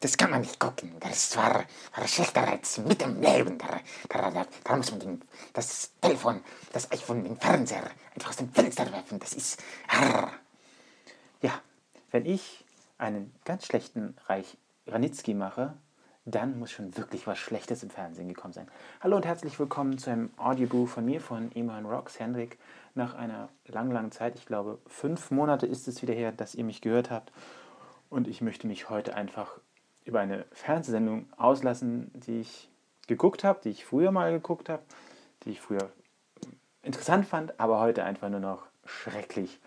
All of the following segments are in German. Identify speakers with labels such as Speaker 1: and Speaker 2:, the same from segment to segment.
Speaker 1: das kann man nicht gucken. Das war, war schlechter als mit dem Leben. Da, da, da, da muss man den, das Telefon, das iPhone, den Fernseher einfach aus dem Fenster werfen. Das ist. Arr.
Speaker 2: Ja, wenn ich einen ganz schlechten Reich Ranitzky mache, dann muss schon wirklich was Schlechtes im Fernsehen gekommen sein. Hallo und herzlich willkommen zu einem Audioboo von mir, von Iman Rocks, Hendrik. Nach einer langen, langen Zeit, ich glaube fünf Monate ist es wieder her, dass ihr mich gehört habt. Und ich möchte mich heute einfach über eine Fernsehsendung auslassen, die ich geguckt habe, die ich früher mal geguckt habe, die ich früher interessant fand, aber heute einfach nur noch schrecklich.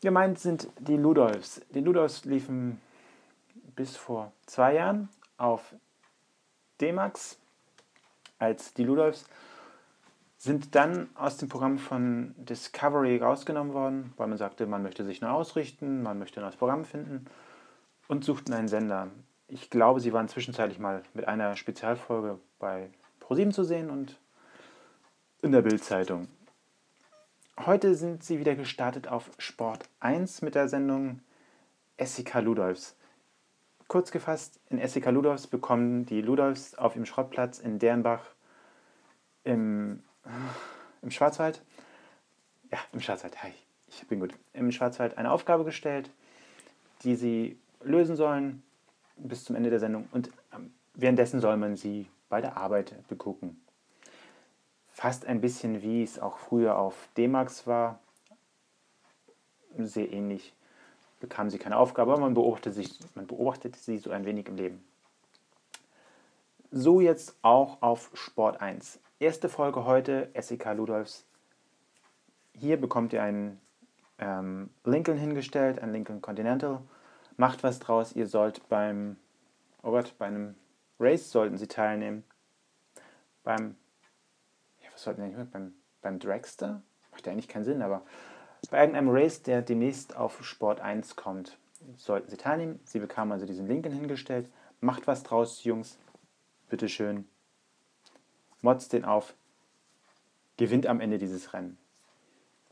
Speaker 2: Gemeint sind die Ludolfs. Die Ludolfs liefen bis vor zwei Jahren auf D-Max als die Ludolfs, sind dann aus dem Programm von Discovery rausgenommen worden, weil man sagte, man möchte sich neu ausrichten, man möchte ein neues Programm finden und suchten einen Sender. Ich glaube, sie waren zwischenzeitlich mal mit einer Spezialfolge bei ProSieben zu sehen und in der Bildzeitung. Heute sind sie wieder gestartet auf Sport 1 mit der Sendung SEK Ludolfs. Kurz gefasst, in SEK Ludolfs bekommen die Ludolfs auf dem Schrottplatz in Dernbach im, im Schwarzwald, ja, im Schwarzwald, hi, ich bin gut, im Schwarzwald eine Aufgabe gestellt, die sie lösen sollen bis zum Ende der Sendung und ähm, währenddessen soll man sie bei der Arbeit begucken. Fast ein bisschen wie es auch früher auf D-Max war, sehr ähnlich bekam sie keine Aufgabe, aber man beobachtete, sich, man beobachtete sie so ein wenig im Leben. So jetzt auch auf Sport 1. Erste Folge heute, SEK Ludolfs. Hier bekommt ihr einen ähm, Lincoln hingestellt, ein Lincoln Continental. Macht was draus, ihr sollt beim, oh Gott, bei einem Race sollten sie teilnehmen. Beim, ja, was sollten sie? Beim, beim Dragster? Macht ja eigentlich keinen Sinn, aber bei irgendeinem Race, der demnächst auf Sport 1 kommt, sollten Sie teilnehmen. Sie bekamen also diesen Link hingestellt. Macht was draus, Jungs. Bitteschön. Motzt den auf. Gewinnt am Ende dieses Rennen.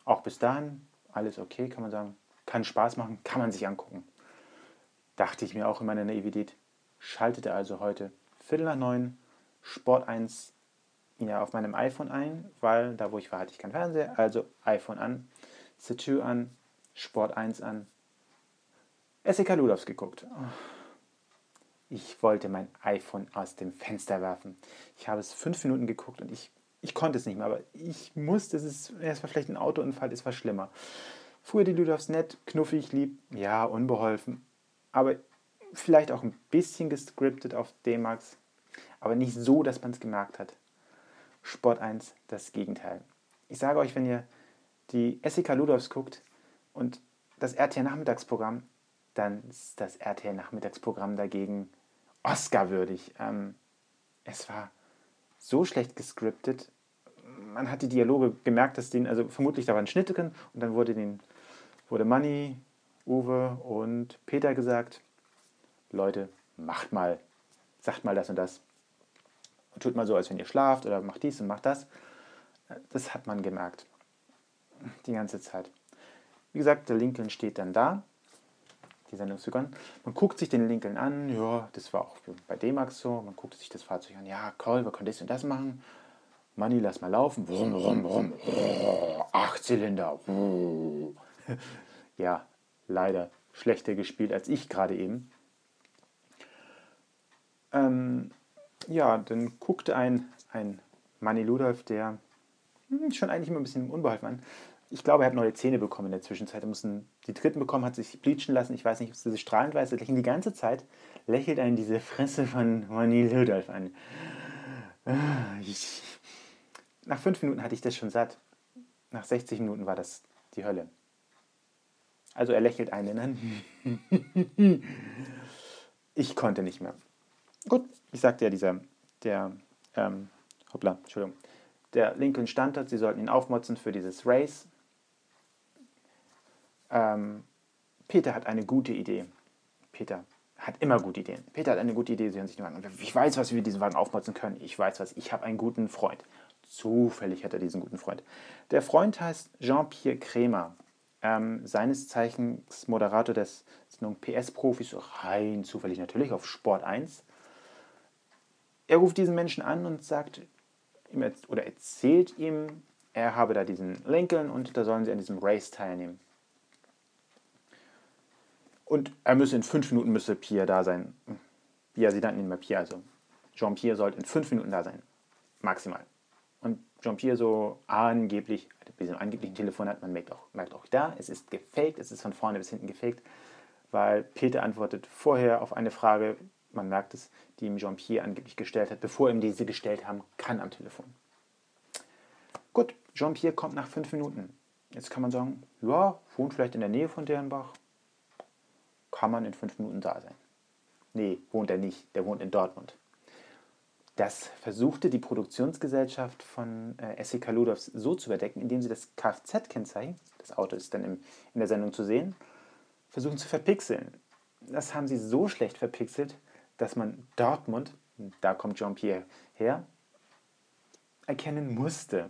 Speaker 2: Auch bis dahin alles okay, kann man sagen. Kann Spaß machen, kann man sich angucken. Dachte ich mir auch in meiner Naivität. Schaltete also heute Viertel nach neun Sport 1 ja, auf meinem iPhone ein, weil da wo ich war, hatte ich kein Fernseher, also iPhone an. Situ an, Sport 1 an. SEK Ludovs geguckt. Ich wollte mein iPhone aus dem Fenster werfen. Ich habe es fünf Minuten geguckt und ich, ich konnte es nicht mehr, aber ich musste, es es war vielleicht ein Autounfall, es war schlimmer. Früher die Ludovs nett, knuffig, lieb, ja, unbeholfen, aber vielleicht auch ein bisschen gescriptet auf D-Max, aber nicht so, dass man es gemerkt hat. Sport 1, das Gegenteil. Ich sage euch, wenn ihr die SEK Ludolfs guckt und das RTL-Nachmittagsprogramm, dann ist das RTL-Nachmittagsprogramm dagegen Oscar-würdig. Ähm, es war so schlecht gescriptet. Man hat die Dialoge gemerkt, dass den, also vermutlich da waren Schnitte drin und dann wurde den, wurde Manni, Uwe und Peter gesagt, Leute, macht mal, sagt mal das und das. Tut mal so, als wenn ihr schlaft oder macht dies und macht das. Das hat man gemerkt die ganze Zeit. Wie gesagt, der Lincoln steht dann da, die Sendung ist begonnen. Man guckt sich den Lincoln an, ja, das war auch bei D-Max so, man guckt sich das Fahrzeug an, ja, Call, wir können das und das machen. Money, lass mal laufen. Brumm, brumm, brumm. Acht Zylinder. Ja, leider schlechter gespielt als ich gerade eben. Ähm, ja, dann guckte ein, ein Manny Ludolf, der hm, schon eigentlich immer ein bisschen unbeholfen an ich glaube, er hat neue Zähne bekommen in der Zwischenzeit. Er muss die dritten bekommen, hat sich bleachen lassen. Ich weiß nicht, ob es diese strahlend weiß. Er lächelt die ganze Zeit, lächelt einen diese Fresse von Moni Ludolf an. Nach fünf Minuten hatte ich das schon satt. Nach 60 Minuten war das die Hölle. Also er lächelt einen an. Ich konnte nicht mehr. Gut, ich sagte ja, dieser, der, ähm, hoppla, Entschuldigung, der Lincoln stand dort, sie sollten ihn aufmotzen für dieses Race. Ähm, Peter hat eine gute Idee. Peter hat immer gute Ideen. Peter hat eine gute Idee, sie hören sich Wagen an. Ich weiß, was wir diesen Wagen aufmotzen können. Ich weiß was. Ich habe einen guten Freund. Zufällig hat er diesen guten Freund. Der Freund heißt Jean-Pierre Krämer. Ähm, seines Zeichens Moderator des Sendung PS-Profis, rein zufällig natürlich auf Sport 1. Er ruft diesen Menschen an und sagt oder erzählt ihm, er habe da diesen Lincoln und da sollen sie an diesem Race teilnehmen. Und er müsse in fünf Minuten müsse Pierre da sein. Pierre, sie nannten ihn mal Pierre, also Jean-Pierre sollte in fünf Minuten da sein. Maximal. Jean-Pierre so angeblich, bei diesem angeblichen Telefon hat man merkt auch, merkt auch da, es ist gefaked, es ist von vorne bis hinten gefaked, weil Peter antwortet vorher auf eine Frage, man merkt es, die ihm Jean-Pierre angeblich gestellt hat, bevor ihm diese gestellt haben kann am Telefon. Gut, Jean-Pierre kommt nach fünf Minuten. Jetzt kann man sagen, ja, wohnt vielleicht in der Nähe von Dernbach, kann man in fünf Minuten da sein. Nee, wohnt er nicht, der wohnt in Dortmund. Das versuchte die Produktionsgesellschaft von äh, SEK Ludovs so zu überdecken, indem sie das Kfz-Kennzeichen, das Auto ist dann im, in der Sendung zu sehen, versuchen zu verpixeln. Das haben sie so schlecht verpixelt, dass man Dortmund, da kommt Jean-Pierre her, erkennen musste.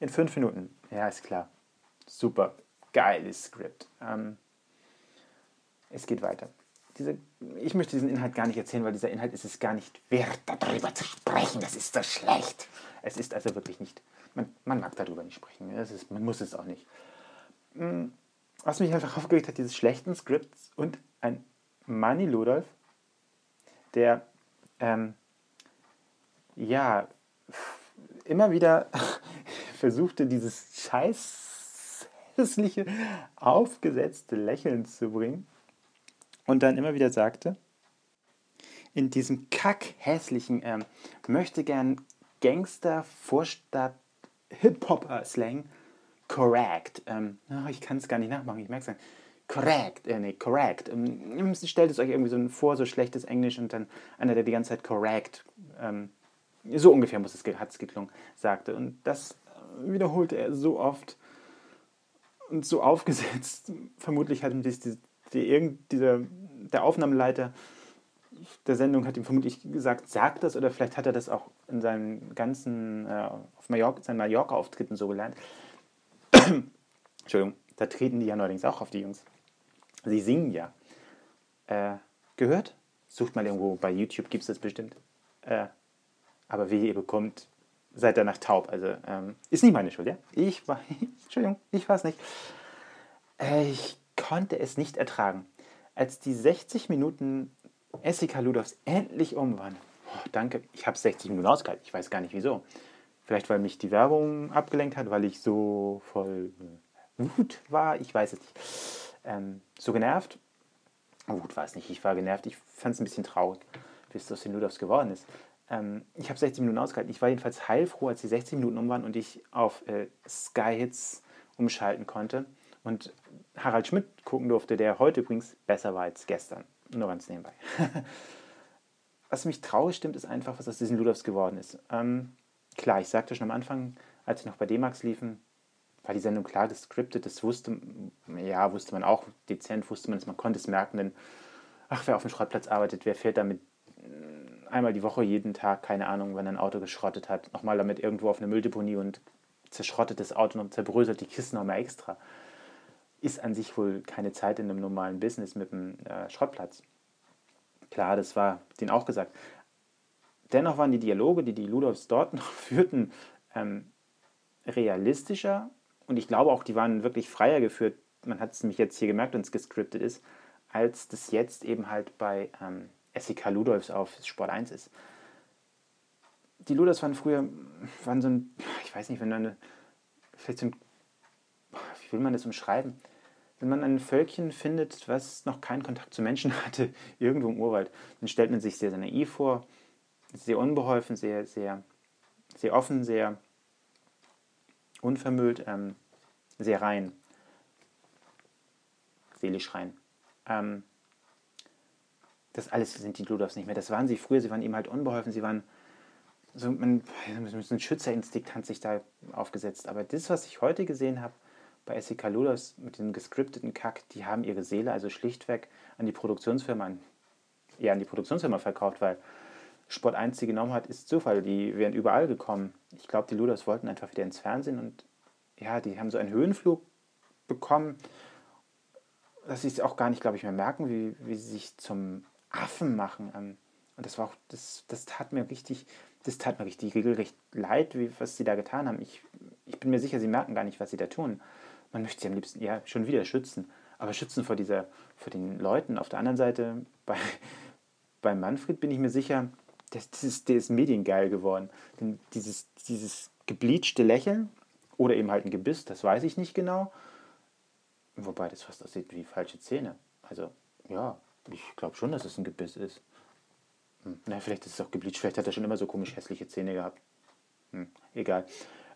Speaker 2: In fünf Minuten, ja, ist klar. Super, geiles Skript. Ähm, es geht weiter diese, ich möchte diesen Inhalt gar nicht erzählen, weil dieser Inhalt ist es gar nicht wert, darüber zu sprechen. Das ist so schlecht. Es ist also wirklich nicht. Man, man mag darüber nicht sprechen. Ist, man muss es auch nicht. Hm, was mich einfach aufgeregt hat, diese schlechten Scripts und ein Manny Ludolf, der ähm, ja immer wieder versuchte, dieses scheiß hässliche, aufgesetzte Lächeln zu bringen und dann immer wieder sagte, in diesem kackhässlichen, ähm, möchte gern Gangster, Vorstadt, Hip-Hop-Slang, correct. Ähm, oh, ich kann es gar nicht nachmachen, ich merke es Correct, äh, nee, correct. Ähm, stellt es euch irgendwie so vor, so schlechtes Englisch und dann einer, der die ganze Zeit correct, ähm, so ungefähr muss es, hat es geklungen, sagte. Und das wiederholte er so oft und so aufgesetzt. Vermutlich hat ihm das, die, irgend, dieser, der Aufnahmeleiter der Sendung hat ihm vermutlich gesagt, sagt das oder vielleicht hat er das auch in seinen ganzen äh, auf Mallorca, seinen Mallorca-Auftritten so gelernt. Entschuldigung, da treten die ja neuerdings auch auf die Jungs. Sie singen ja. Äh, gehört? Sucht mal irgendwo bei YouTube, gibt es das bestimmt. Äh, aber wie ihr bekommt, seid danach taub. Also ähm, ist nicht meine Schuld, ja? Ich war, Entschuldigung, ich war es nicht. Äh, ich konnte es nicht ertragen. Als die 60 Minuten Essika Ludovs endlich um waren, oh, danke, ich habe 60 Minuten ausgehalten, ich weiß gar nicht wieso. Vielleicht, weil mich die Werbung abgelenkt hat, weil ich so voll Wut war, ich weiß es nicht. Ähm, so genervt? Wut war es nicht, ich war genervt, ich fand es ein bisschen traurig, es aus den Ludovs geworden ist. Ähm, ich habe 60 Minuten ausgehalten, ich war jedenfalls heilfroh, als die 60 Minuten um waren und ich auf äh, Sky Hits umschalten konnte und Harald Schmidt gucken durfte, der heute übrigens besser war als gestern. Nur ganz nebenbei. was mich traurig stimmt, ist einfach, was aus diesen Ludovs geworden ist. Ähm, klar, ich sagte schon am Anfang, als sie noch bei D-Max liefen, war die Sendung klar gescriptet. Das wusste, ja, wusste man auch, dezent wusste man es, man konnte es merken, denn, ach, wer auf dem Schrottplatz arbeitet, wer fährt damit äh, einmal die Woche, jeden Tag, keine Ahnung, wenn ein Auto geschrottet hat, nochmal damit irgendwo auf eine Mülldeponie und zerschrottet das Auto und zerbröselt die Kisten nochmal extra ist an sich wohl keine Zeit in einem normalen Business mit einem äh, Schrottplatz. Klar, das war denen auch gesagt. Dennoch waren die Dialoge, die die Ludolfs dort noch führten, ähm, realistischer und ich glaube auch, die waren wirklich freier geführt. Man hat es nämlich jetzt hier gemerkt, wenn es gescriptet ist, als das jetzt eben halt bei ähm, SEK Ludolfs auf Sport 1 ist. Die Ludolfs waren früher, waren so ein, ich weiß nicht, wenn man vielleicht so ein, wie will man das umschreiben? Wenn man ein Völkchen findet, was noch keinen Kontakt zu Menschen hatte, irgendwo im Urwald, dann stellt man sich sehr, sehr naiv vor, sehr unbeholfen, sehr, sehr, sehr offen, sehr unvermüllt, ähm, sehr rein, seelisch rein. Ähm, das alles sind die Ludovs nicht mehr. Das waren sie früher, sie waren eben halt unbeholfen, sie waren so, man, ein Schützerinstinkt hat sich da aufgesetzt. Aber das, was ich heute gesehen habe, bei SEK Ludas mit dem gescripteten Kack, die haben ihre Seele also schlichtweg an die Produktionsfirma, eher an die Produktionsfirma verkauft, weil Sport 1 die genommen hat, ist Zufall. Die wären überall gekommen. Ich glaube, die Ludas wollten einfach wieder ins Fernsehen und ja, die haben so einen Höhenflug bekommen, dass sie es auch gar nicht, glaube ich, mehr merken, wie, wie sie sich zum Affen machen. Ähm, und das war auch, das, das tat mir richtig, das tat mir richtig regelrecht leid, wie, was sie da getan haben. Ich, ich bin mir sicher, sie merken gar nicht, was sie da tun. Man möchte sie am liebsten ja schon wieder schützen. Aber schützen vor dieser, vor den Leuten. Auf der anderen Seite, bei, bei Manfred bin ich mir sicher, das, das ist, der ist mediengeil geworden. Denn dieses, dieses gebleachte Lächeln oder eben halt ein Gebiss, das weiß ich nicht genau. Wobei das fast aussieht wie falsche Zähne. Also, ja, ich glaube schon, dass es ein Gebiss ist. Hm. Na, vielleicht ist es auch gebleached, vielleicht hat er schon immer so komisch hässliche Zähne gehabt. Hm, egal.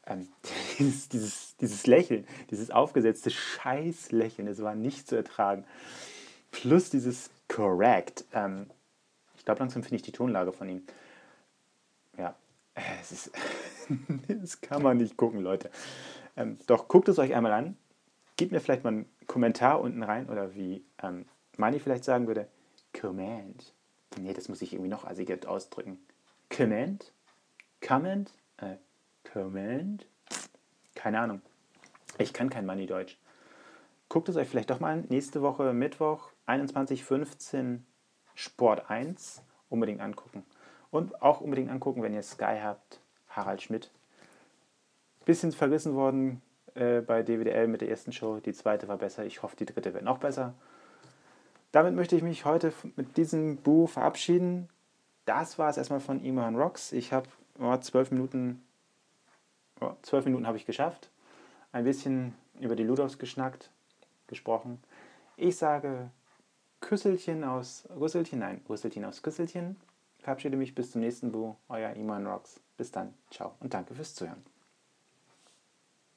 Speaker 2: Ähm, dieses, dieses, dieses Lächeln, dieses aufgesetzte Scheißlächeln, es war nicht zu ertragen. Plus dieses Correct. Ähm, ich glaube, langsam finde ich die Tonlage von ihm. Ja, es ist. das kann man nicht gucken, Leute. Ähm, doch guckt es euch einmal an. Gebt mir vielleicht mal einen Kommentar unten rein oder wie ähm, Mani vielleicht sagen würde: Command. Nee, das muss ich irgendwie noch assiger ausdrücken. Command? Comment? Äh, Command? Keine Ahnung. Ich kann kein Money-Deutsch. Guckt es euch vielleicht doch mal an. Nächste Woche Mittwoch 21.15 Sport 1. Unbedingt angucken. Und auch unbedingt angucken, wenn ihr Sky habt. Harald Schmidt. Bisschen verrissen worden äh, bei DWDL mit der ersten Show. Die zweite war besser. Ich hoffe, die dritte wird noch besser. Damit möchte ich mich heute mit diesem Buch verabschieden. Das war es erstmal von Iman Rocks. Ich habe oh, zwölf Minuten, zwölf Minuten habe ich geschafft. Ein bisschen über die Ludovs geschnackt, gesprochen. Ich sage Küsselchen aus Rüsselchen, nein, Rüsselchen aus Küsselchen. Verabschiede mich bis zum nächsten Buch. Euer Iman Rocks. Bis dann. Ciao und danke fürs Zuhören.